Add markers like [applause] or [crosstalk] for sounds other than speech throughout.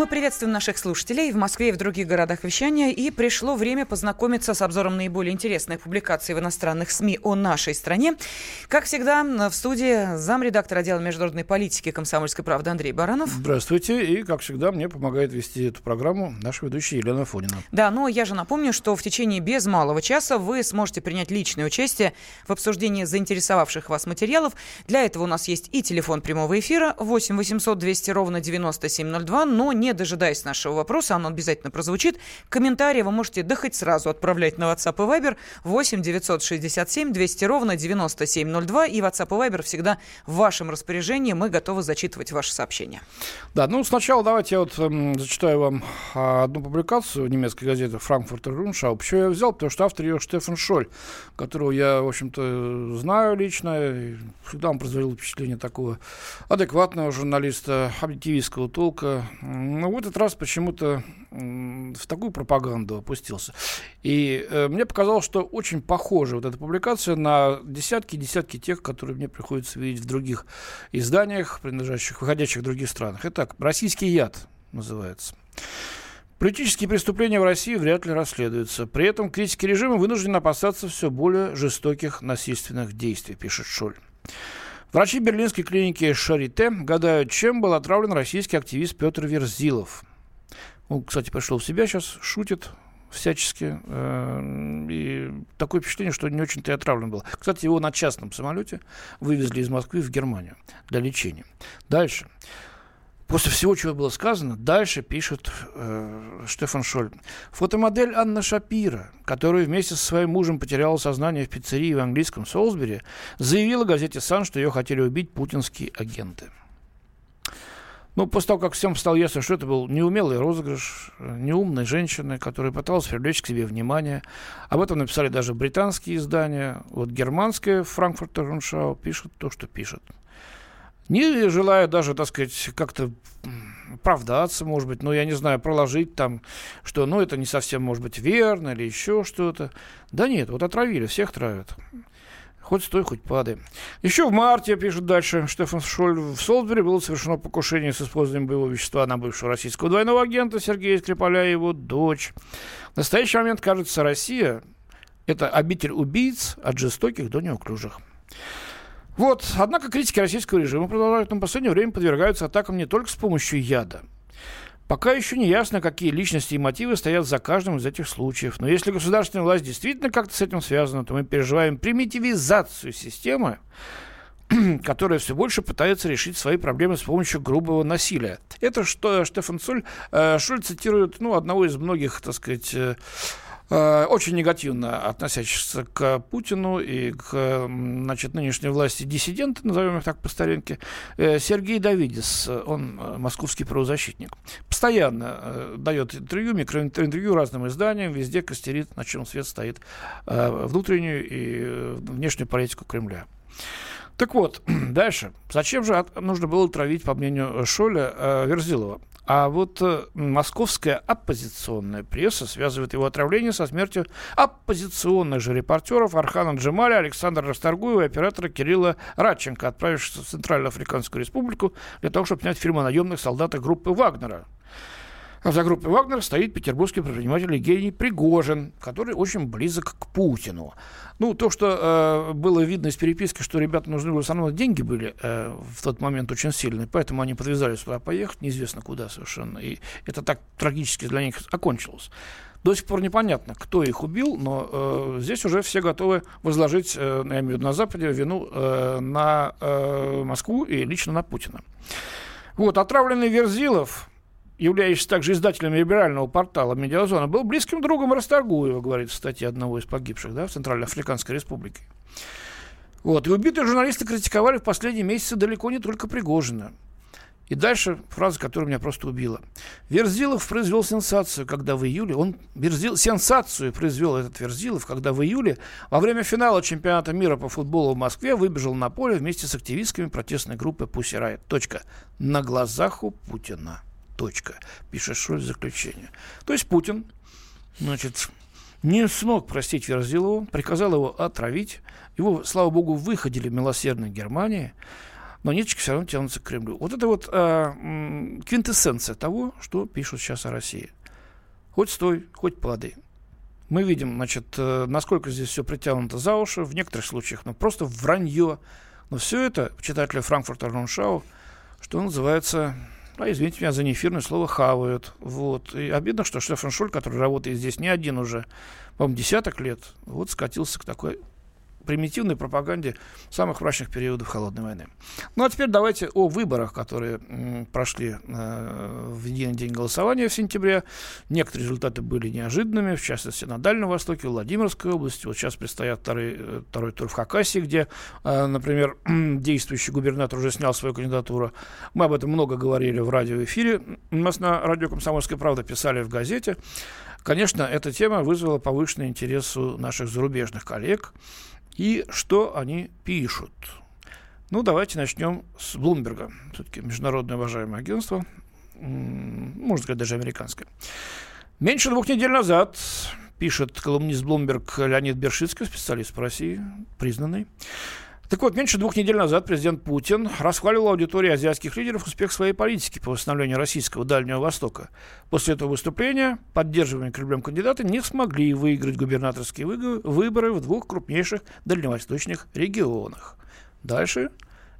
Мы приветствуем наших слушателей в Москве и в других городах вещания. И пришло время познакомиться с обзором наиболее интересных публикаций в иностранных СМИ о нашей стране. Как всегда, в студии замредактор отдела международной политики комсомольской правды Андрей Баранов. Здравствуйте. И, как всегда, мне помогает вести эту программу наша ведущая Елена Фонина. Да, но я же напомню, что в течение без малого часа вы сможете принять личное участие в обсуждении заинтересовавших вас материалов. Для этого у нас есть и телефон прямого эфира 8 800 200 ровно 9702, но не дожидаясь нашего вопроса, он обязательно прозвучит. Комментарии вы можете да хоть сразу отправлять на WhatsApp и Viber 8 967 200 ровно 9702. И WhatsApp и Viber всегда в вашем распоряжении. Мы готовы зачитывать ваши сообщения. Да, ну сначала давайте я вот э, зачитаю вам а, одну публикацию немецкой газете «Франкфуртер Руншау». Почему я взял? Потому что автор ее Штефан Шоль, которого я, в общем-то, знаю лично. Всегда он производил впечатление такого адекватного журналиста, объективистского толка. Но в этот раз почему-то в такую пропаганду опустился. И э, мне показалось, что очень похожа вот эта публикация на десятки-десятки тех, которые мне приходится видеть в других изданиях, принадлежащих, выходящих в других странах. Итак, «Российский яд» называется. Политические преступления в России вряд ли расследуются. При этом критики режима вынуждены опасаться все более жестоких насильственных действий, пишет Шоль. Врачи берлинской клиники Шарите гадают, чем был отравлен российский активист Петр Верзилов. Он, кстати, пришел в себя, сейчас шутит всячески. Э, и такое впечатление, что не очень-то и отравлен был. Кстати, его на частном самолете вывезли из Москвы в Германию для лечения. Дальше. После всего, чего было сказано, дальше пишет э, Штефан Шоль. Фотомодель Анна Шапира, которая вместе со своим мужем потеряла сознание в пиццерии в английском Солсбери, заявила газете «Сан», что ее хотели убить путинские агенты. Ну, после того, как всем стало ясно, что это был неумелый розыгрыш неумной женщины, которая пыталась привлечь к себе внимание. Об этом написали даже британские издания. Вот германское Франкфуртер Руншау пишет то, что пишет не желая даже, так сказать, как-то оправдаться, может быть, ну, я не знаю, проложить там, что, ну, это не совсем, может быть, верно или еще что-то. Да нет, вот отравили, всех травят. Хоть стой, хоть падай. Еще в марте, пишет дальше Штефан Шоль, в Солсбери было совершено покушение с использованием боевого вещества на бывшего российского двойного агента Сергея Скрипаля и его дочь. В настоящий момент, кажется, Россия – это обитель убийц от жестоких до неуклюжих. Вот, однако критики российского режима продолжают, в последнее время подвергаются атакам не только с помощью яда. Пока еще не ясно, какие личности и мотивы стоят за каждым из этих случаев. Но если государственная власть действительно как-то с этим связана, то мы переживаем примитивизацию системы, [clears throat] которая все больше пытается решить свои проблемы с помощью грубого насилия. Это что Штефан Соль, э, Шуль цитирует ну, одного из многих, так сказать, Э, очень негативно относящихся к Путину и к значит, нынешней власти диссиденты, назовем их так по старинке, э, Сергей Давидис, он э, московский правозащитник, постоянно дает интервью, микроинтервью разным изданиям, везде костерит, на чем свет стоит, внутреннюю и внешнюю политику Кремля. Так вот, [clears throat] дальше. Зачем же нужно было травить, по мнению Шоля, Верзилова? А вот э, московская оппозиционная пресса связывает его отравление со смертью оппозиционных же репортеров Архана Джемаля, Александра Расторгуева и оператора Кирилла Радченко, отправившихся в Центральноафриканскую республику для того, чтобы снять фильм о наемных солдатах группы Вагнера. А за группой Вагнер стоит петербургский предприниматель Евгений Пригожин, который очень близок к Путину. Ну, то, что э, было видно из переписки, что ребята нужны в основном деньги были э, в тот момент очень сильные, поэтому они подвязались туда поехать, неизвестно куда совершенно. И это так трагически для них окончилось. До сих пор непонятно, кто их убил, но э, здесь уже все готовы возложить, э, я имею в виду на Западе, вину э, на э, Москву и лично на Путина. Вот, отравленный Верзилов, являющийся также издателем либерального портала «Медиазона», был близким другом Расторгуева, говорит в статье одного из погибших да, в Центральноафриканской республике. Вот. И убитые журналисты критиковали в последние месяцы далеко не только Пригожина. И дальше фраза, которая меня просто убила. Верзилов произвел сенсацию, когда в июле, он Верзил, сенсацию произвел этот Верзилов, когда в июле во время финала чемпионата мира по футболу в Москве выбежал на поле вместе с активистками протестной группы Riot. Точка. На глазах у Путина. Точка. Пишет Шоль в заключение. То есть Путин, значит, не смог простить Верзилову, приказал его отравить. Его, слава богу, выходили милосердно Германии, но ниточки все равно тянутся к Кремлю. Вот это вот а, квинтэссенция того, что пишут сейчас о России. Хоть стой, хоть плоды. Мы видим, значит, э, насколько здесь все притянуто за уши, в некоторых случаях, ну, просто вранье. Но все это читатели Франкфурта Руншау, что называется, а, извините меня за неэфирное слово, хавают. Вот. И обидно, что Штефан Шуль, который работает здесь не один уже, по-моему, десяток лет, вот скатился к такой примитивной пропаганде самых мрачных периодов Холодной войны. Ну а теперь давайте о выборах, которые прошли э, в единый день голосования в сентябре. Некоторые результаты были неожиданными, в частности на Дальнем Востоке, в Владимирской области. Вот сейчас предстоят второй, э, второй тур в Хакасии, где, э, например, [clears throat] действующий губернатор уже снял свою кандидатуру. Мы об этом много говорили в радиоэфире. У нас на радио «Комсомольская правда» писали в газете. Конечно, эта тема вызвала повышенный интерес у наших зарубежных коллег. И что они пишут? Ну, давайте начнем с Блумберга. Все-таки международное уважаемое агентство, можно сказать, даже американское. Меньше двух недель назад, пишет колумнист Блумберг Леонид Бершицкий, специалист по России, признанный, так вот, меньше двух недель назад президент Путин расхвалил аудитории азиатских лидеров успех своей политики по восстановлению российского Дальнего Востока. После этого выступления поддерживаемые Кремлем кандидаты не смогли выиграть губернаторские выборы в двух крупнейших дальневосточных регионах. Дальше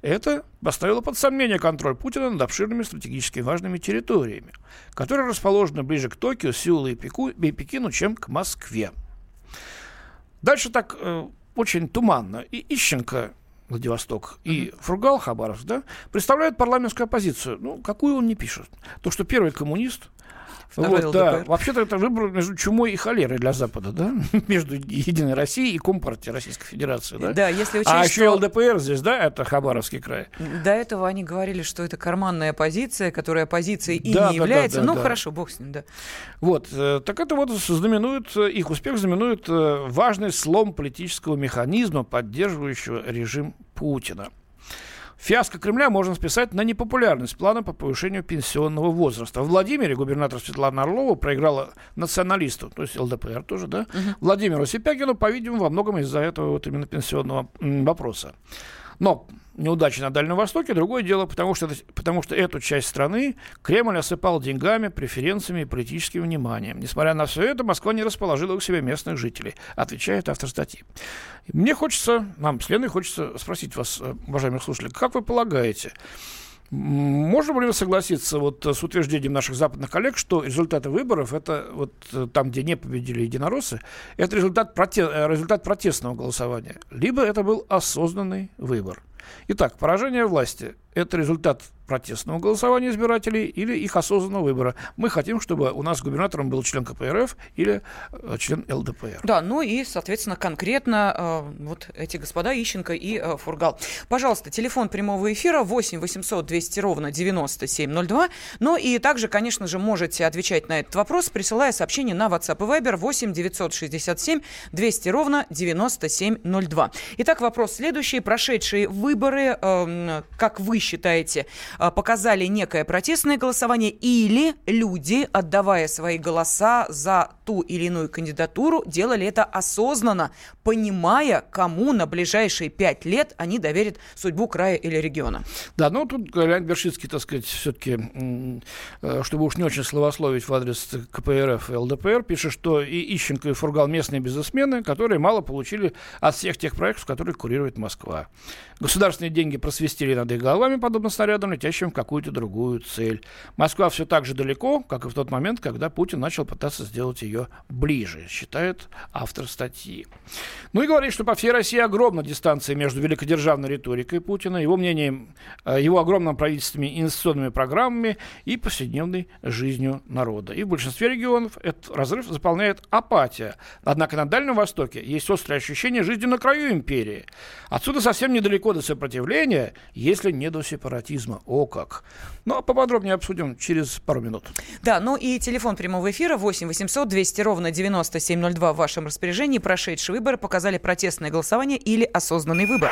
это поставило под сомнение контроль Путина над обширными стратегически важными территориями, которые расположены ближе к Токио, Сеулу и, Пеку, и Пекину, чем к Москве. Дальше так э, очень туманно. И Ищенко Владивосток, и Фургал Хабаровск, да, представляют парламентскую оппозицию. Ну, какую он не пишет. То, что первый коммунист, вот, да. Вообще-то это выбор между чумой и холерой для Запада, да? [laughs] между Единой Россией и Компартией Российской Федерации, да? Да, если учесть, А еще что... ЛДПР здесь, да, это Хабаровский край. До этого они говорили, что это карманная оппозиция, которая оппозицией и да, не да, является. Да, да, ну, да. хорошо, бог с ним, да. Вот, э, так это вот знаменует, э, их успех знаменует э, важный слом политического механизма, поддерживающего режим Путина. Фиаско Кремля можно списать на непопулярность плана по повышению пенсионного возраста. В Владимире губернатор Светлана Орлова проиграла националисту, то есть ЛДПР тоже, да, uh-huh. Владимиру Сипягину, по-видимому, во многом из-за этого вот именно пенсионного вопроса. Но неудачи на Дальнем Востоке другое дело, потому что, потому что эту часть страны Кремль осыпал деньгами, преференциями и политическим вниманием. Несмотря на все это, Москва не расположила к себе местных жителей, отвечает автор статьи. Мне хочется, нам с Леной хочется спросить вас, э, уважаемых слушателей, как вы полагаете, Можем ли вы согласиться вот с утверждением наших западных коллег, что результаты выборов, это вот э, там, где не победили единороссы, это результат, проте э, результат протестного голосования, либо это был осознанный выбор? Итак, поражение власти – это результат протестного голосования избирателей или их осознанного выбора. Мы хотим, чтобы у нас губернатором был член КПРФ или э, член ЛДПР. Да, ну и, соответственно, конкретно э, вот эти господа Ищенко и э, Фургал. Пожалуйста, телефон прямого эфира 8 800 200 ровно 9702. Ну и также, конечно же, можете отвечать на этот вопрос, присылая сообщение на WhatsApp и Viber 8 967 200 ровно 9702. Итак, вопрос следующий. Прошедшие выборы, э, как вы считаете, а, показали некое протестное голосование, или люди, отдавая свои голоса за ту или иную кандидатуру, делали это осознанно, понимая, кому на ближайшие пять лет они доверят судьбу края или региона. Да, ну тут Леонид Бершицкий, так сказать, все-таки, э, чтобы уж не очень словословить в адрес КПРФ и ЛДПР, пишет, что и Ищенко, и Фургал местные бизнесмены, которые мало получили от всех тех проектов, которые курирует Москва. Государственные деньги просвистели над их головами, подобно снарядам, летящим в какую-то другую цель. Москва все так же далеко, как и в тот момент, когда Путин начал пытаться сделать ее ближе, считает автор статьи. Ну и говорит, что по всей России огромна дистанция между великодержавной риторикой Путина, его мнением, э, его огромным правительственными инвестиционными программами и повседневной жизнью народа. И в большинстве регионов этот разрыв заполняет апатия. Однако на Дальнем Востоке есть острое ощущение жизни на краю империи. Отсюда совсем недалеко до сопротивления, если не до сепаратизма. О как! Ну, а поподробнее обсудим через пару минут. Да, ну и телефон прямого эфира 8 800 200 ровно 9702 в вашем распоряжении. Прошедшие выборы показали протестное голосование или осознанный выбор.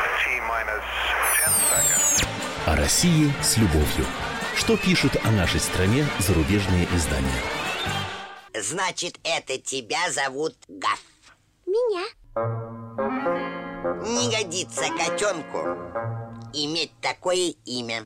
О России с любовью. Что пишут о нашей стране зарубежные издания? Значит, это тебя зовут Гав. Меня. Не годится котенку иметь такое имя.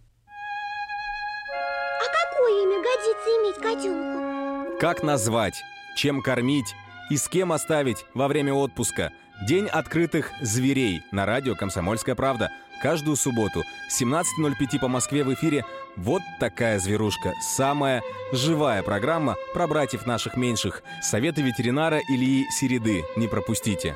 А какое имя годится иметь котенку? Как назвать, чем кормить и с кем оставить во время отпуска. День открытых зверей на радио «Комсомольская правда». Каждую субботу 17.05 по Москве в эфире «Вот такая зверушка». Самая живая программа про братьев наших меньших. Советы ветеринара Ильи Середы. Не пропустите.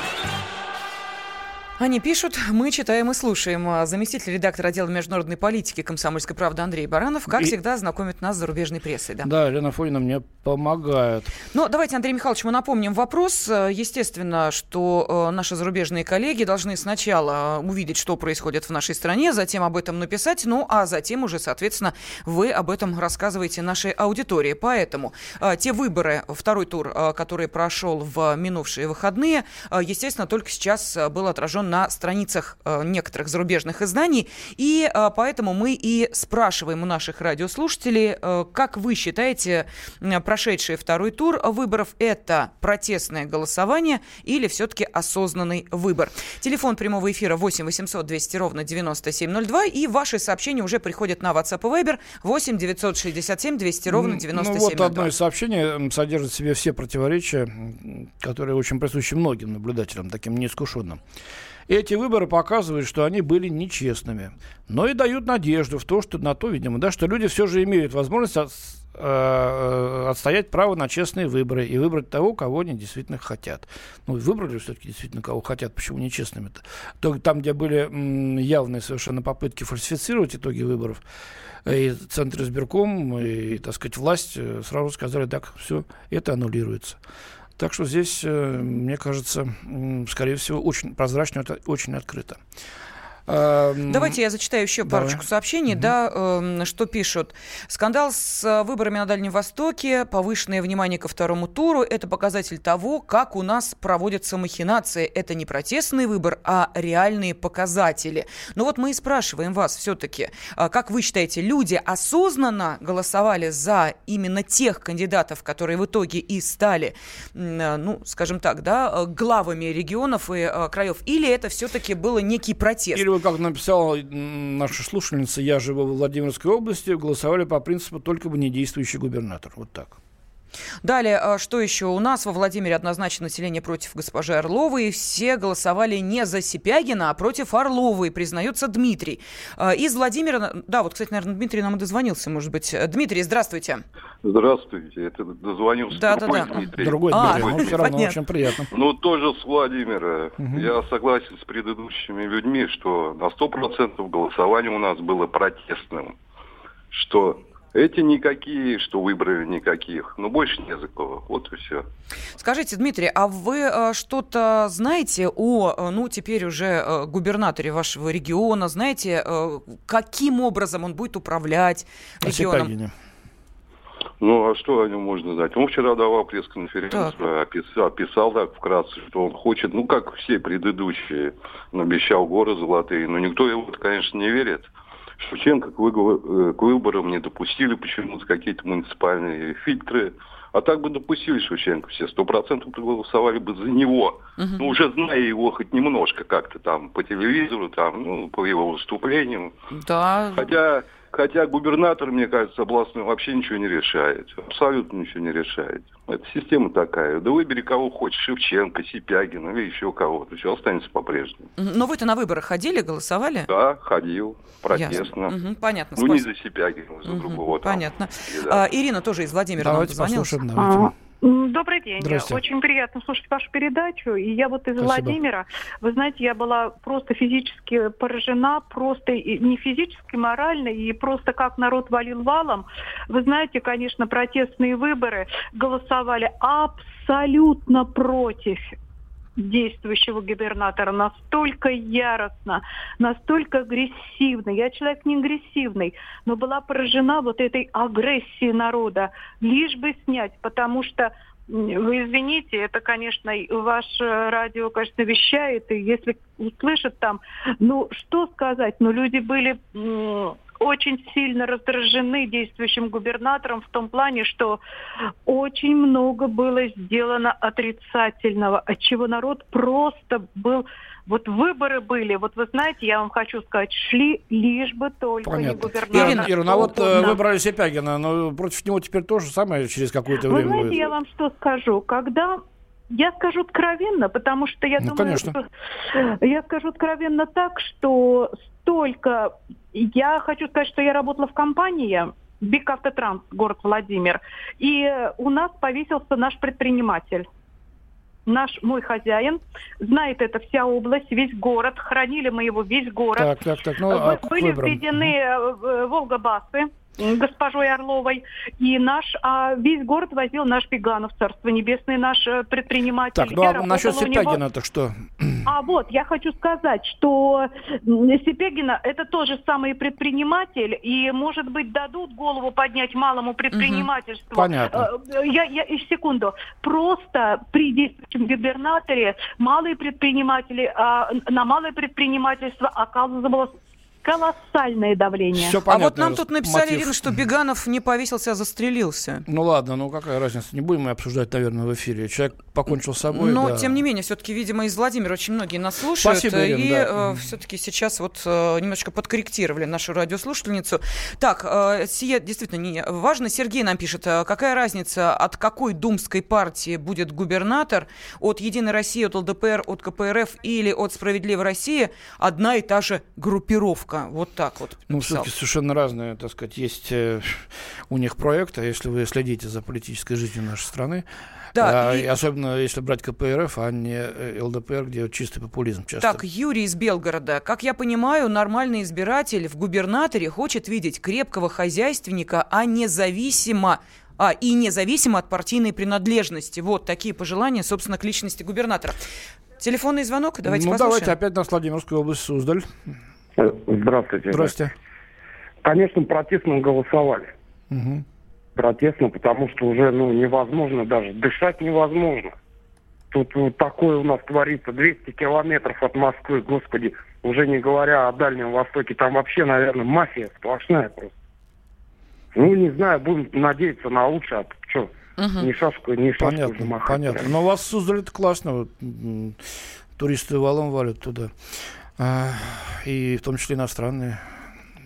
Они пишут, мы читаем и слушаем. А заместитель редактора отдела международной политики «Комсомольской правды» Андрей Баранов, как и... всегда, знакомит нас с зарубежной прессой. Да, да Елена Фонина мне помогает. Но давайте, Андрей Михайлович, мы напомним вопрос. Естественно, что э, наши зарубежные коллеги должны сначала увидеть, что происходит в нашей стране, затем об этом написать, ну а затем уже, соответственно, вы об этом рассказываете нашей аудитории. Поэтому э, те выборы, второй тур, э, который прошел в минувшие выходные, естественно, только сейчас был отражен на страницах э, некоторых зарубежных изданий. И э, поэтому мы и спрашиваем у наших радиослушателей, э, как вы считаете, прошедший второй тур выборов это протестное голосование или все-таки осознанный выбор? Телефон прямого эфира 8 800 200 ровно 9702 и ваши сообщения уже приходят на WhatsApp и Viber 8 967 200 ровно 9702. Ну вот одно из сообщений содержит в себе все противоречия, которые очень присущи многим наблюдателям, таким неискушенным. Эти выборы показывают, что они были нечестными, но и дают надежду в то, что на то, видимо, да, что люди все же имеют возможность от, э, э, отстоять право на честные выборы и выбрать того, кого они действительно хотят. Ну, выбрали все-таки действительно, кого хотят, почему нечестными-то? Только там, где были м, явные совершенно попытки фальсифицировать итоги выборов, и Центр избирком, и, так сказать, власть э, сразу сказали, так, все, это аннулируется. Так что здесь, э, мне кажется, скорее всего, очень прозрачно, очень открыто. Эм, Давайте я зачитаю еще Давай. парочку сообщений, угу. да, э, что пишут. Скандал с э, выборами на Дальнем Востоке, повышенное внимание ко второму туру – это показатель того, как у нас проводятся махинации. Это не протестный выбор, а реальные показатели. Но вот мы и спрашиваем вас все-таки, а как вы считаете, люди осознанно голосовали за именно тех кандидатов, которые в итоге и стали, э, ну, скажем так, да, главами регионов и краев, или это все-таки было некий протест? Или как написала наша слушательница, я живу в Владимирской области, голосовали по принципу только бы не действующий губернатор. Вот так. Далее, а, что еще? У нас во Владимире однозначно население против госпожи Орловой. Все голосовали не за Сипягина, а против Орловой, признается Дмитрий. А, из Владимира... Да, вот, кстати, наверное, Дмитрий нам и дозвонился, может быть. Дмитрий, здравствуйте. Здравствуйте. Это дозвонился да, другой да, да. Дмитрий. Другой а, Дмитрий, но все равно понятно. очень приятно. Ну, тоже с Владимира. Угу. Я согласен с предыдущими людьми, что на 100% голосование у нас было протестным. Что эти никакие, что выбрали никаких. Но больше не за кого. Вот и все. Скажите, Дмитрий, а вы э, что-то знаете о, э, ну, теперь уже э, губернаторе вашего региона? Знаете, э, каким образом он будет управлять регионом? Ну, а что о нем можно знать? Он вчера давал пресс-конференцию, описал, описал так вкратце, что он хочет, ну, как все предыдущие, он обещал горы золотые, но никто его, конечно, не верит. Шевченко к, э, к выборам не допустили почему-то какие-то муниципальные фильтры. А так бы допустили Шевченко все, сто процентов проголосовали бы за него. Угу. Ну, уже зная его хоть немножко как-то там по телевизору, там, ну, по его выступлениям. Да. Хотя Хотя губернатор, мне кажется, областной вообще ничего не решает. Абсолютно ничего не решает. Это система такая. Да выбери кого хочешь. Шевченко, Сипягин или еще кого-то. Все останется по-прежнему. Но вы-то на выборы ходили, голосовали? Да, ходил. Протестно. Угу, понятно. Ну, спасибо. не за Сипягина, за угу, другого. Понятно. Там. Да. А, Ирина тоже из Владимира давайте нам дозвонилась. Послушаем, давайте. А, Добрый день. Очень приятно слушать вашу передачу. И я вот из Спасибо. Владимира. Вы знаете, я была просто физически поражена, просто и не физически, морально, и просто как народ валил валом. Вы знаете, конечно, протестные выборы голосовали абсолютно против действующего губернатора настолько яростно, настолько агрессивно. Я человек не агрессивный, но была поражена вот этой агрессией народа, лишь бы снять, потому что вы извините, это, конечно, ваше радио, конечно, вещает, и если услышат там, ну, что сказать, ну, люди были очень сильно раздражены действующим губернатором в том плане, что очень много было сделано отрицательного, от чего народ просто был вот выборы были, вот вы знаете, я вам хочу сказать, шли лишь бы только Понятно. не губернатор. Ирина, Ирина, а вот э, выбрали Сипягина, но против него теперь то же самое через какое-то время Вы знаете, будет. я вам что скажу, когда я скажу откровенно, потому что я ну, думаю, конечно. что я скажу откровенно так, что столько я хочу сказать, что я работала в компании Биг Автотранс, город Владимир, и у нас повесился наш предприниматель наш мой хозяин, знает это вся область, весь город, хранили мы его весь город. Так, так, так. Ну, а Были введены э, Волгобасы, госпожой Орловой. И наш, а весь город возил наш Пеганов, Царство Небесное, наш э, предприниматель. Так, ну а насчет Сипягина это что? [clears throat] А вот, я хочу сказать, что Сипягина это тоже самый предприниматель, и, может быть, дадут голову поднять малому предпринимательству. Понятно. Э, я, я, и секунду. Просто при действующем губернаторе малые предприниматели, а, на малое предпринимательство оказывалось колоссальное давление. Все понятно, а вот нам тут написали, мотив. Ирина, что Беганов не повесился, а застрелился. Ну ладно, ну какая разница, не будем мы обсуждать, наверное, в эфире. Человек покончил с собой. Но, да. тем не менее, все-таки, видимо, из Владимира очень многие нас слушают. Спасибо, Ирина, и да. э, все-таки сейчас вот э, немножко подкорректировали нашу радиослушательницу. Так, э, сие действительно не важно. Сергей нам пишет, э, какая разница, от какой думской партии будет губернатор, от Единой России, от ЛДПР, от КПРФ или от Справедливой России, одна и та же группировка Ловко. Вот так вот. Ну, все-таки совершенно разные, так сказать, есть э, у них проекты, если вы следите за политической жизнью нашей страны. Да, а, и... Особенно если брать КПРФ, а не э, ЛДПР, где чистый популизм часто. Так, Юрий из Белгорода. Как я понимаю, нормальный избиратель в губернаторе хочет видеть крепкого хозяйственника, а независимо а, и независимо от партийной принадлежности. Вот такие пожелания, собственно, к личности губернатора. Телефонный звонок, давайте ну, послушаем. давайте опять на Владимирскую область, Суздаль. Здравствуйте. Здравствуйте. Конечно, протестно голосовали. Угу. Протестно, потому что уже ну, невозможно даже, дышать невозможно. Тут вот такое у нас творится, 200 километров от Москвы, господи, уже не говоря о Дальнем Востоке, там вообще, наверное, мафия сплошная просто. Ну, не знаю, будем надеяться на лучшее, а что, угу. ни шашку, ни шашку понятно, махать. Понятно, но у вас создали это классно, вот, туристы валом валят туда. А, и в том числе иностранные.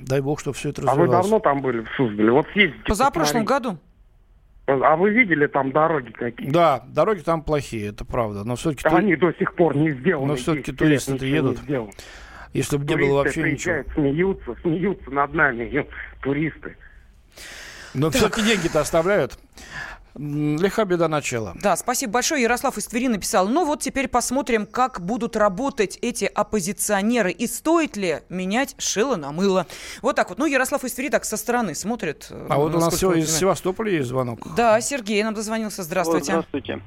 Дай бог, чтобы все это развивалось. А вы давно там были в Суздале? Вот съездите. Позапрошлом году. А вы видели там дороги какие? Да, дороги там плохие, это правда. Но все-таки они тур... до сих пор не сделаны. Но все-таки туристы-то едут. Если бы не было вообще ничего. Смеются, смеются над нами, [laughs] туристы. Но все-таки деньги-то оставляют. Лиха беда начала. Да, спасибо большое. Ярослав из Твери написал. Ну вот теперь посмотрим, как будут работать эти оппозиционеры. И стоит ли менять шило на мыло. Вот так вот. Ну, Ярослав из Твери так со стороны смотрит. Э, а вот у нас все из Севастополя есть звонок. Да, Сергей нам дозвонился. Здравствуйте. Вот, здравствуйте.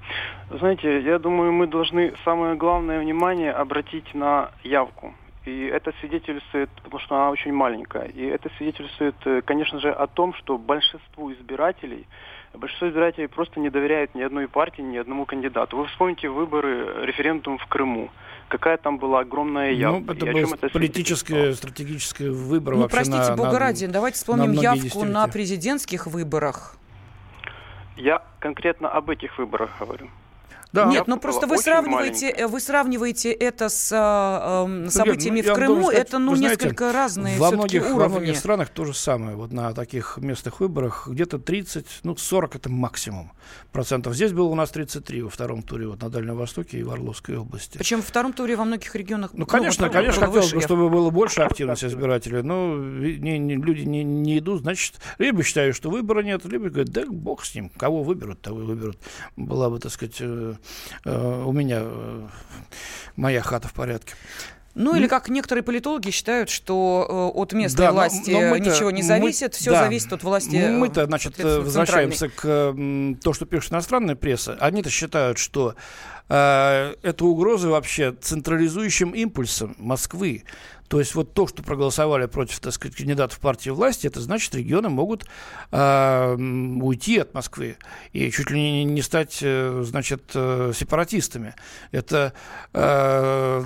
Знаете, я думаю, мы должны самое главное внимание обратить на явку. И это свидетельствует, потому что она очень маленькая, и это свидетельствует, э, конечно же, о том, что большинству избирателей – большинство избирателей просто не доверяет ни одной партии, ни одному кандидату. Вы вспомните выборы, референдум в Крыму. Какая там была огромная явка. Ну, это был это политическое, стратегическое выбор. Ну, простите, на, бога на, ради, давайте вспомним на явку на президентских выборах. Я конкретно об этих выборах говорю. Да. Нет, ну просто вы сравниваете, маленькая. вы сравниваете это с э, событиями ну, в Крыму, сказать, это ну знаете, несколько разные во многих, уровни. Во многих странах то же самое. Вот на таких местных выборах где-то 30, ну 40 это максимум процентов. Здесь было у нас 33 во втором туре вот на Дальнем Востоке и в Орловской области. Причем во втором туре во многих регионах. Ну, конечно, ну, конечно, хотелось бы, чтобы было больше активности избирателей, но не, не, люди не, не идут, значит, либо считают, что выбора нет, либо говорят, да бог с ним, кого выберут, того и выберут. Была бы, так сказать, э, у меня э, моя хата в порядке. Ну, или как некоторые политологи считают, что э, от местной да, власти но, но ничего не зависит, мы, все да, зависит от власти. Мы-то, значит, возвращаемся к э, то, что пишет иностранная пресса. Они-то считают, что э, это угроза вообще централизующим импульсом Москвы. То есть вот то, что проголосовали против, так сказать, кандидатов партии власти, это значит, регионы могут э, уйти от Москвы и чуть ли не, не стать, э, значит, э, сепаратистами. Это э,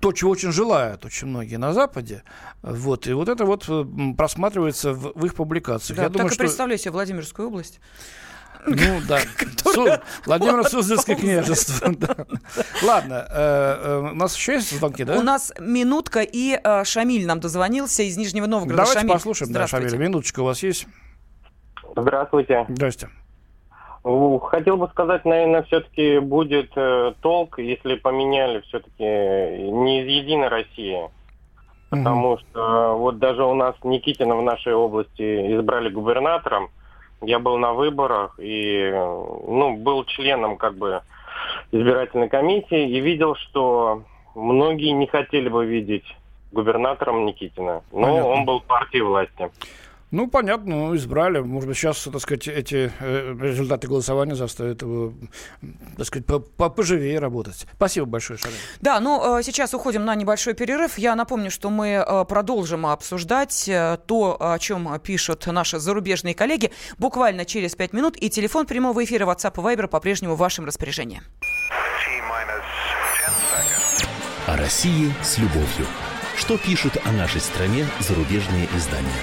то, чего очень желают очень многие на Западе. Вот, и вот это вот просматривается в, в их публикациях. Да, Я так думаю, и что... представляю себе Владимирскую область. Ну [laughs] да. Владимир Суздальское княжество. [laughs] Ладно, э, э, у нас еще есть звонки, да? У нас минутка, и э, Шамиль нам дозвонился из Нижнего Новгорода. Давайте послушаем, да, Шамиль. Минуточка у вас есть? Здравствуйте. Здрасте. Хотел бы сказать, наверное, все-таки будет э, толк, если поменяли все-таки не из Единой России. Потому угу. что вот даже у нас Никитина в нашей области избрали губернатором, я был на выборах и ну, был членом как бы избирательной комиссии и видел, что многие не хотели бы видеть губернатором Никитина, но Понятно. он был партией власти. Ну, понятно, ну, избрали. Может быть, сейчас, так сказать, эти э, результаты голосования заставят его, так сказать, поживее работать. Спасибо большое, Шарин. Да, ну, э, сейчас уходим на небольшой перерыв. Я напомню, что мы э, продолжим обсуждать то, о чем пишут наши зарубежные коллеги, буквально через пять минут. И телефон прямого эфира WhatsApp и Viber по-прежнему в вашем распоряжении. О России с любовью. Что пишут о нашей стране зарубежные издания?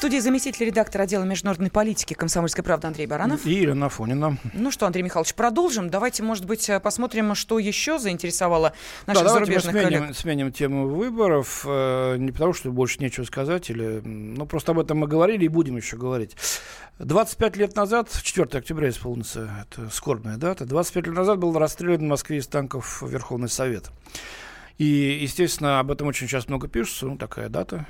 В студии заместитель редактора отдела международной политики «Комсомольской правды» Андрей Баранов. И Ирина Афонина. Ну что, Андрей Михайлович, продолжим. Давайте, может быть, посмотрим, что еще заинтересовало наших да, зарубежных мы сменим, коллег. сменим тему выборов. Э, не потому, что больше нечего сказать, или, ну, просто об этом мы говорили и будем еще говорить. 25 лет назад, 4 октября исполнится, это скорбная дата, 25 лет назад был расстрелян в Москве из танков Верховный Совет. И, естественно, об этом очень сейчас много пишется, ну, такая дата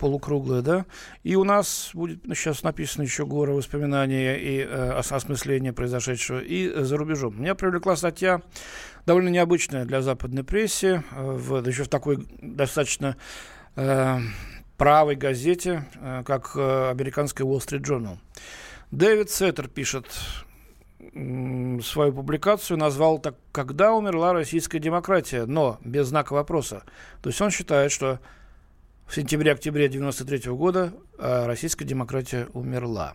полукруглая, да. И у нас будет ну, сейчас написано еще горы воспоминания и э, осмысления произошедшего и за рубежом. Меня привлекла статья довольно необычная для западной прессы, э, в, еще в такой достаточно э, правой газете, э, как э, американская Wall Street Journal. Дэвид Сеттер пишет свою публикацию, назвал так «Когда умерла российская демократия?» но без знака вопроса. То есть он считает, что в сентябре-октябре 93 года э, российская демократия умерла.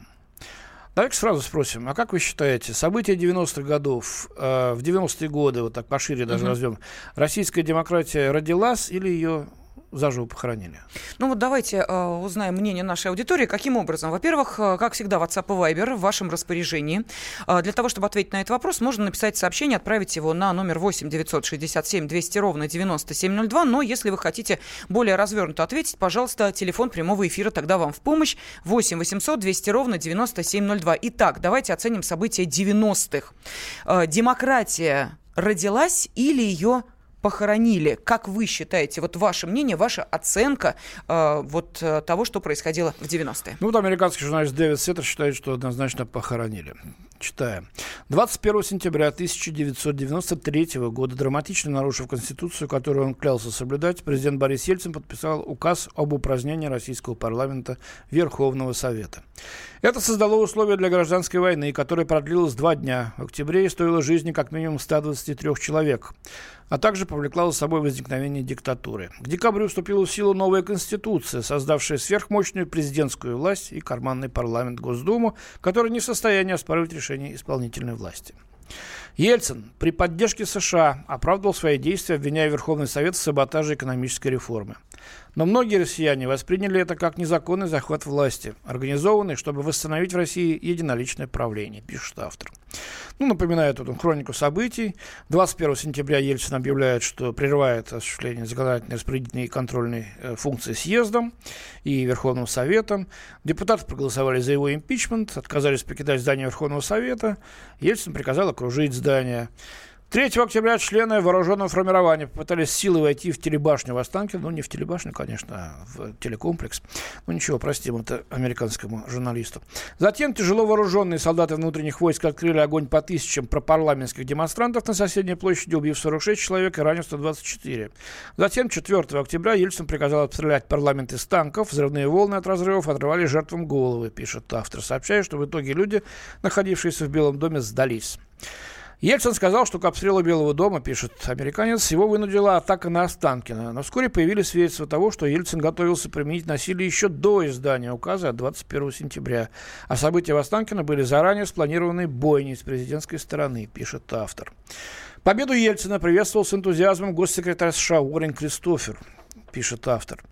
Давайте сразу спросим, а как вы считаете, события 90-х годов, в 90-е годы, вот так пошире даже uh-huh. развем, российская демократия родилась или ее заживо похоронили. Ну вот давайте э, узнаем мнение нашей аудитории. Каким образом? Во-первых, э, как всегда, WhatsApp и Viber в вашем распоряжении. Э, для того, чтобы ответить на этот вопрос, можно написать сообщение, отправить его на номер 8 967 200 ровно 9702. Но если вы хотите более развернуто ответить, пожалуйста, телефон прямого эфира тогда вам в помощь. 8 800 200 ровно 9702. Итак, давайте оценим события 90-х. Э, демократия родилась или ее похоронили. Как вы считаете, вот ваше мнение, ваша оценка э, вот э, того, что происходило в 90-е? Ну, вот американский журналист Дэвид Сеттер считает, что однозначно похоронили. Читаем. 21 сентября 1993 года, драматично нарушив Конституцию, которую он клялся соблюдать, президент Борис Ельцин подписал указ об упразднении российского парламента Верховного Совета. Это создало условия для гражданской войны, которая продлилась два дня. В октябре и стоила жизни как минимум 123 человек а также повлекла за собой возникновение диктатуры. К декабрю вступила в силу новая конституция, создавшая сверхмощную президентскую власть и карманный парламент Госдуму, который не в состоянии оспаривать решения исполнительной власти. Ельцин при поддержке США оправдывал свои действия, обвиняя Верховный Совет в саботаже экономической реформы. Но многие россияне восприняли это как незаконный захват власти, организованный, чтобы восстановить в России единоличное правление, пишет автор. Ну, напоминает тут хронику событий. 21 сентября Ельцин объявляет, что прерывает осуществление законодательной, распределительной и контрольной э, функции съездом и Верховным Советом. Депутаты проголосовали за его импичмент, отказались покидать здание Верховного Совета. Ельцин приказал окружить здание. 3 октября члены вооруженного формирования попытались силой войти в телебашню в Останкино. Ну, не в телебашню, конечно, а в телекомплекс. Ну, ничего, простим это американскому журналисту. Затем тяжело вооруженные солдаты внутренних войск открыли огонь по тысячам пропарламентских демонстрантов на соседней площади, убив 46 человек и ранив 124. Затем 4 октября Ельцин приказал обстрелять парламент из танков. Взрывные волны от разрывов отрывали жертвам головы, пишет автор, сообщая, что в итоге люди, находившиеся в Белом доме, сдались. Ельцин сказал, что к обстрелу Белого дома, пишет американец, его вынудила атака на Останкино. Но вскоре появились свидетельства того, что Ельцин готовился применить насилие еще до издания указа от 21 сентября. А события в Останкино были заранее спланированы бойней с президентской стороны, пишет автор. Победу Ельцина приветствовал с энтузиазмом госсекретарь США Уоррен Кристофер пишет автор.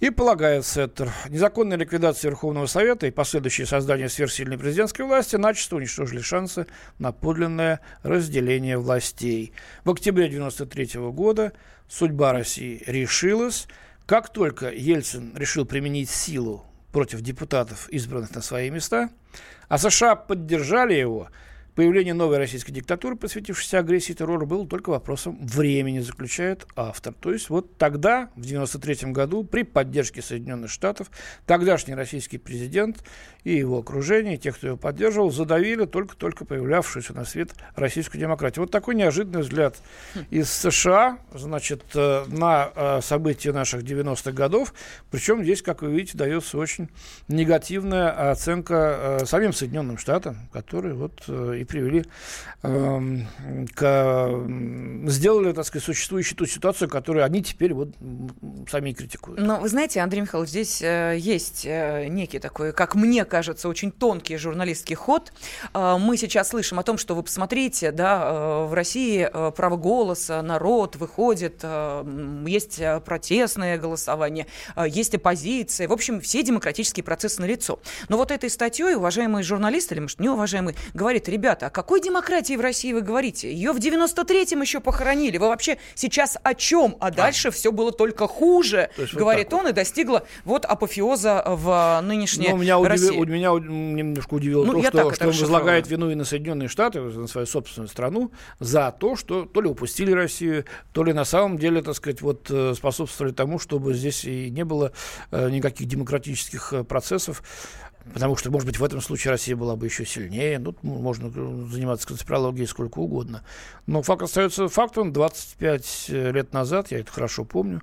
И полагает Сеттер, незаконная ликвидация Верховного Совета и последующее создание сверхсильной президентской власти начисто уничтожили шансы на подлинное разделение властей. В октябре 1993 года судьба России решилась. Как только Ельцин решил применить силу против депутатов, избранных на свои места, а США поддержали его – Появление новой российской диктатуры, посвятившейся агрессии и террору, было только вопросом времени, заключает автор. То есть вот тогда, в 1993 году, при поддержке Соединенных Штатов, тогдашний российский президент и его окружение, и тех, кто его поддерживал, задавили только-только появлявшуюся на свет российскую демократию. Вот такой неожиданный взгляд из США, значит, э, на э, события наших 90-х годов. Причем здесь, как вы видите, дается очень негативная оценка э, самим Соединенным Штатам, которые вот и привели э, к... Сделали, так сказать, существующую ту ситуацию, которую они теперь вот сами критикуют. Но вы знаете, Андрей Михайлович, здесь э, есть э, некий такой, как мне кажется, очень тонкий журналистский ход. Э, мы сейчас слышим о том, что вы посмотрите, да, э, в России э, право голоса, народ выходит, э, есть протестное голосование, э, есть оппозиция. В общем, все демократические процессы налицо. Но вот этой статьей уважаемый журналист, или, может, неуважаемый, говорит, ребята, ребята, о какой демократии в России вы говорите? Ее в 93-м еще похоронили. Вы вообще сейчас о чем? А дальше а. все было только хуже, говорит вот он, вот. и достигла вот апофеоза в нынешней Но меня России. Удив... Меня немножко удивило ну, то, что, что он возлагает вину и на Соединенные Штаты, на свою собственную страну, за то, что то ли упустили Россию, то ли на самом деле, так сказать, вот э, способствовали тому, чтобы здесь и не было э, никаких демократических э, процессов. Потому что, может быть, в этом случае Россия была бы еще сильнее. Ну, можно заниматься конспирологией сколько угодно. Но факт остается фактом. 25 лет назад, я это хорошо помню,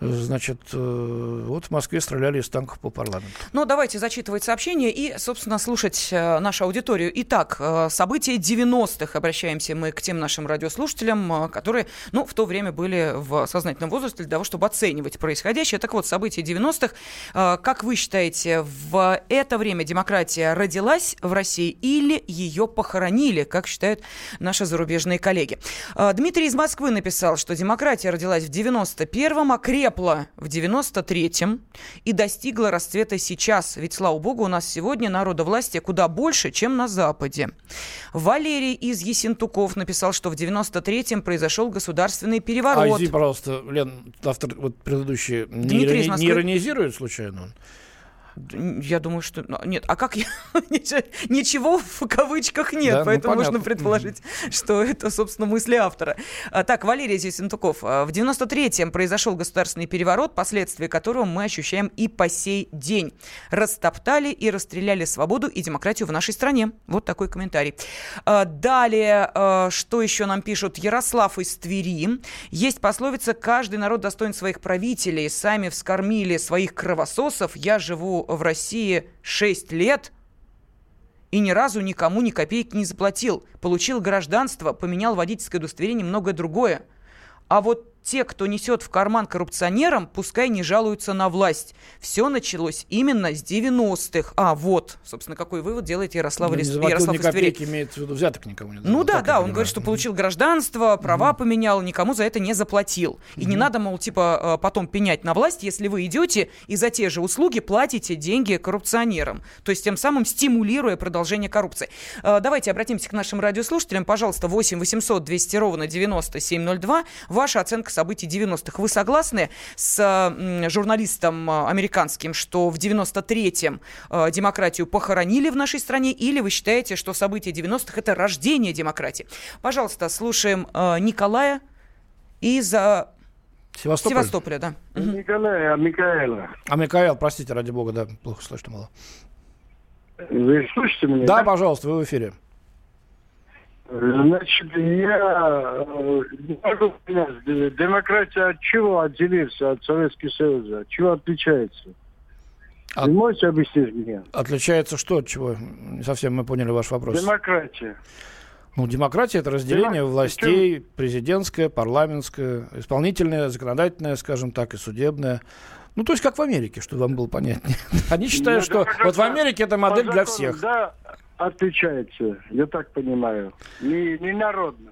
Значит, э, вот в Москве стреляли из танков по парламенту. Ну, давайте зачитывать сообщения и, собственно, слушать э, нашу аудиторию. Итак, э, события 90-х. Обращаемся мы к тем нашим радиослушателям, которые, ну, в то время были в сознательном возрасте для того, чтобы оценивать происходящее. Так вот, события 90-х. Как вы считаете, в это время демократия родилась в России или ее похоронили, как считают наши зарубежные коллеги? Дмитрий из Москвы написал, что демократия родилась в 91-м, а креп окрепла в 93-м и достигла расцвета сейчас. Ведь, слава богу, у нас сегодня народа власти куда больше, чем на Западе. Валерий из Есентуков написал, что в 93-м произошел государственный переворот. А, извини, пожалуйста, Лен, автор вот предыдущий не, ирони, не иронизирует случайно? Я думаю, что... Ну, нет, а как я... [laughs] Ничего в кавычках нет, да, ну, поэтому ну, можно предположить, что это, собственно, мысли автора. А, так, Валерий Зисентуков. А, в 93-м произошел государственный переворот, последствия которого мы ощущаем и по сей день. Растоптали и расстреляли свободу и демократию в нашей стране. Вот такой комментарий. А, далее, что еще нам пишут? Ярослав из Твери. Есть пословица «Каждый народ достоин своих правителей. Сами вскормили своих кровососов. Я живу в России 6 лет и ни разу никому ни копейки не заплатил. Получил гражданство, поменял водительское удостоверение, многое другое. А вот те, кто несет в карман коррупционерам, пускай не жалуются на власть. Все началось именно с 90-х. А, вот, собственно, какой вывод делает Ярослав, Ну, Ярослав ни копейки, имеется в виду, взяток никому не дал. Ну да, да, он говорит, что получил гражданство, права поменял, никому за это не заплатил. И не надо, мол, типа, э, потом пенять на власть, если вы идете и за те же услуги платите деньги коррупционерам. То есть тем самым стимулируя продолжение коррупции. Э, Давайте обратимся к нашим радиослушателям. Пожалуйста, 8 800 200 ровно 9702. Ваша оценка событий 90-х. Вы согласны с журналистом э, американским, что в 93-м э, демократию похоронили в нашей стране, или вы считаете, что события 90-х это рождение демократии? Пожалуйста, слушаем э, Николая из Севастополь? Севастополя, да. Мгм. Николай, а Микаэла. А Микаэл, простите, ради бога, да, плохо слышно было. Вы слышите меня? Да, пожалуйста, вы в эфире. Значит, я э, не могу понять, демократия от чего отделился от Советского Союза? От чего отличается? Вы можете объяснить мне? Отличается что от чего? Не совсем мы поняли ваш вопрос. Демократия. Ну, демократия это разделение Демо- властей, президентская, парламентская, исполнительная, законодательная, скажем так, и судебная. Ну, то есть как в Америке, чтобы вам было понятнее. [laughs] Они считают, Ну, что да, вот в Америке это модель для всех. Да, отличается, я так понимаю. Не, не народно.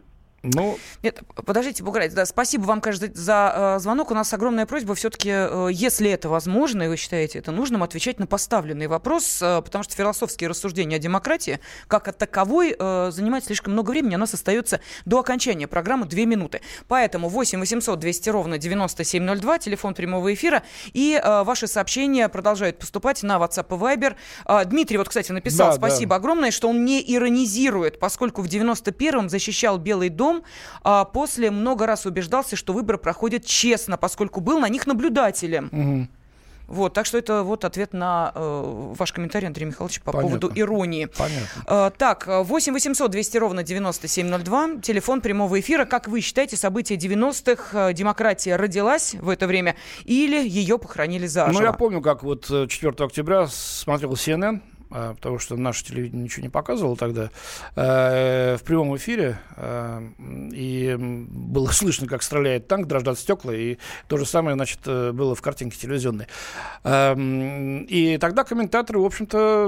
Ну, Нет, подождите, Буграй, да, спасибо вам, кажется, за э, звонок. У нас огромная просьба все-таки, э, если это возможно, и вы считаете это нужным, отвечать на поставленный вопрос, э, потому что философские рассуждения о демократии, как о таковой, э, занимают слишком много времени. У нас остается до окончания программы 2 минуты. Поэтому 8 800 200 ровно 9702, телефон прямого эфира, и э, ваши сообщения продолжают поступать на WhatsApp и Viber. Э, Дмитрий вот, кстати, написал, Да, да. спасибо огромное, что он не иронизирует, поскольку в 91-м защищал Белый дом, а после много раз убеждался, что выборы проходят честно, поскольку был на них наблюдателем. мгм. Вот, так что это вот ответ на э, ваш комментарий, Андрей Михайлович, по Понятно. поводу иронии. Понятно. Э, так, э, 8 800 200 ровно 9702, телефон прямого эфира. Как вы считаете, события 90-х, э, демократия родилась в это время или ее похоронили заживо? Ну, я помню, как вот э, 4 октября смотрел CNN, потому что наше телевидение ничего не показывало тогда, э, в прямом эфире, э, и было [laughs] слышно, как стреляет танк, дрожат стекла, и то же самое, значит, э, было в картинке телевизионной. И тогда комментаторы, в общем-то,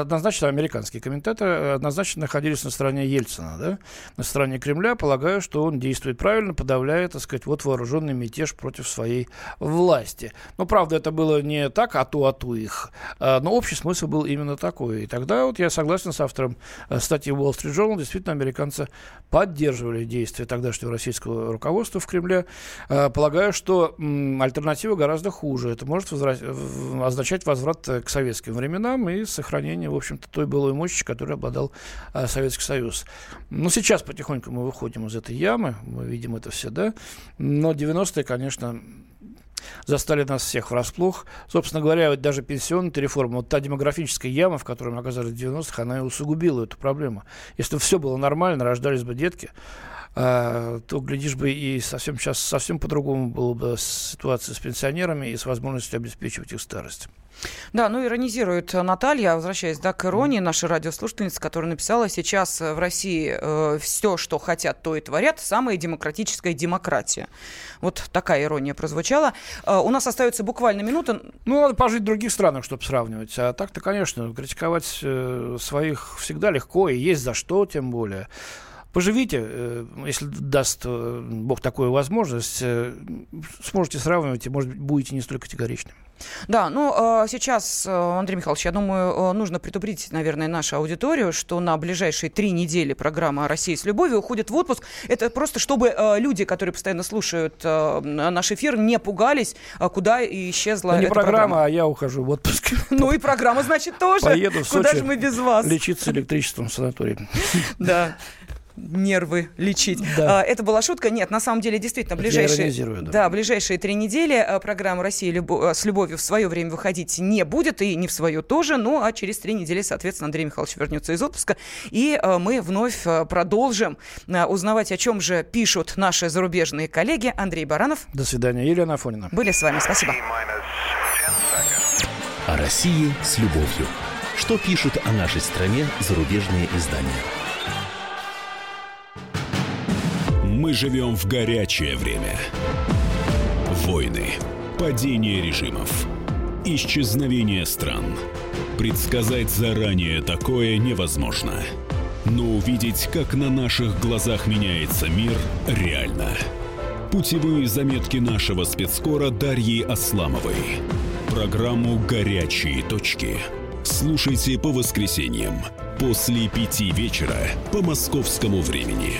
однозначно, американские комментаторы однозначно находились на стороне Ельцина, да, на стороне Кремля, полагая, что он действует правильно, подавляя, так сказать, вот вооруженный мятеж против своей власти. Но, правда, это было не так, а то, а то их. Но общий смысл был именно такой. И тогда вот я согласен с автором э, статьи Wall Street Journal, действительно, американцы поддерживали действия тогдашнего российского руководства в Кремле, э, полагаю, что альтернатива гораздо хуже. Это может означать возврат э, к советским временам и сохранение, в общем-то, той былой мощи, которой обладал Советский Союз. Ну, сейчас потихоньку мы выходим из этой ямы, мы видим это все, да, но 90-е, конечно, застали нас всех врасплох. Собственно говоря, вот даже пенсионная реформа, вот та демографическая яма, в которой мы оказались в 90-х, она и усугубила эту проблему. Если бы все было нормально, рождались бы детки, то, глядишь бы, и совсем сейчас совсем по-другому была бы ситуация с пенсионерами и с возможностью обеспечивать их старость. Да, ну иронизирует Наталья, возвращаясь да, к иронии, наша радиослушательница, которая написала, сейчас э, в России э, все, что хотят, то и творят, самая демократическая демократия. Вот такая ирония прозвучала. Э, у нас остается буквально минута. Ну, надо пожить в других странах, чтобы сравнивать. А так-то, конечно, критиковать э, своих всегда легко, и есть за что, тем более. Поживите, э, если даст э, Бог такую возможность, э, сможете сравнивать и, может быть, будете не столь категоричны. Да, ну сейчас, Андрей Михайлович, я думаю, нужно предупредить, наверное, нашу аудиторию, что на ближайшие три недели программа «Россия с любовью» уходит в отпуск. Это просто чтобы люди, которые постоянно слушают наш эфир, не пугались, э, куда исчезла Ну, не эта программа, а я ухожу в отпуск. [laughs] Ну и программа, значит, тоже. Поеду в Куда же мы без вас? лечиться электричеством в санатории. [laughs] Да. Нервы лечить. Да. А, это была шутка. Нет, на самом деле, действительно, ближайшие, да. да, ближайшие три недели а, программа «Россия любо- а, с любовью» в свое время выходить не будет, и не в свое тоже. Ну, а через три недели, соответственно, Андрей Михайлович вернется из отпуска, и мы вновь продолжим узнавать, о чем же пишут наши зарубежные коллеги. Андрей Баранов. До свидания. Елена Афонина. Были с вами. Спасибо. О России с любовью. Что пишут о нашей стране зарубежные издания? Мы живем в горячее время. Войны, падение режимов, исчезновение стран. Предсказать заранее такое невозможно. Но увидеть, как на наших глазах меняется мир, реально. Путевые заметки нашего спецкора Дарьи Асламовой. Программу «Горячие точки». Слушайте по воскресеньям после пяти вечера по московскому времени.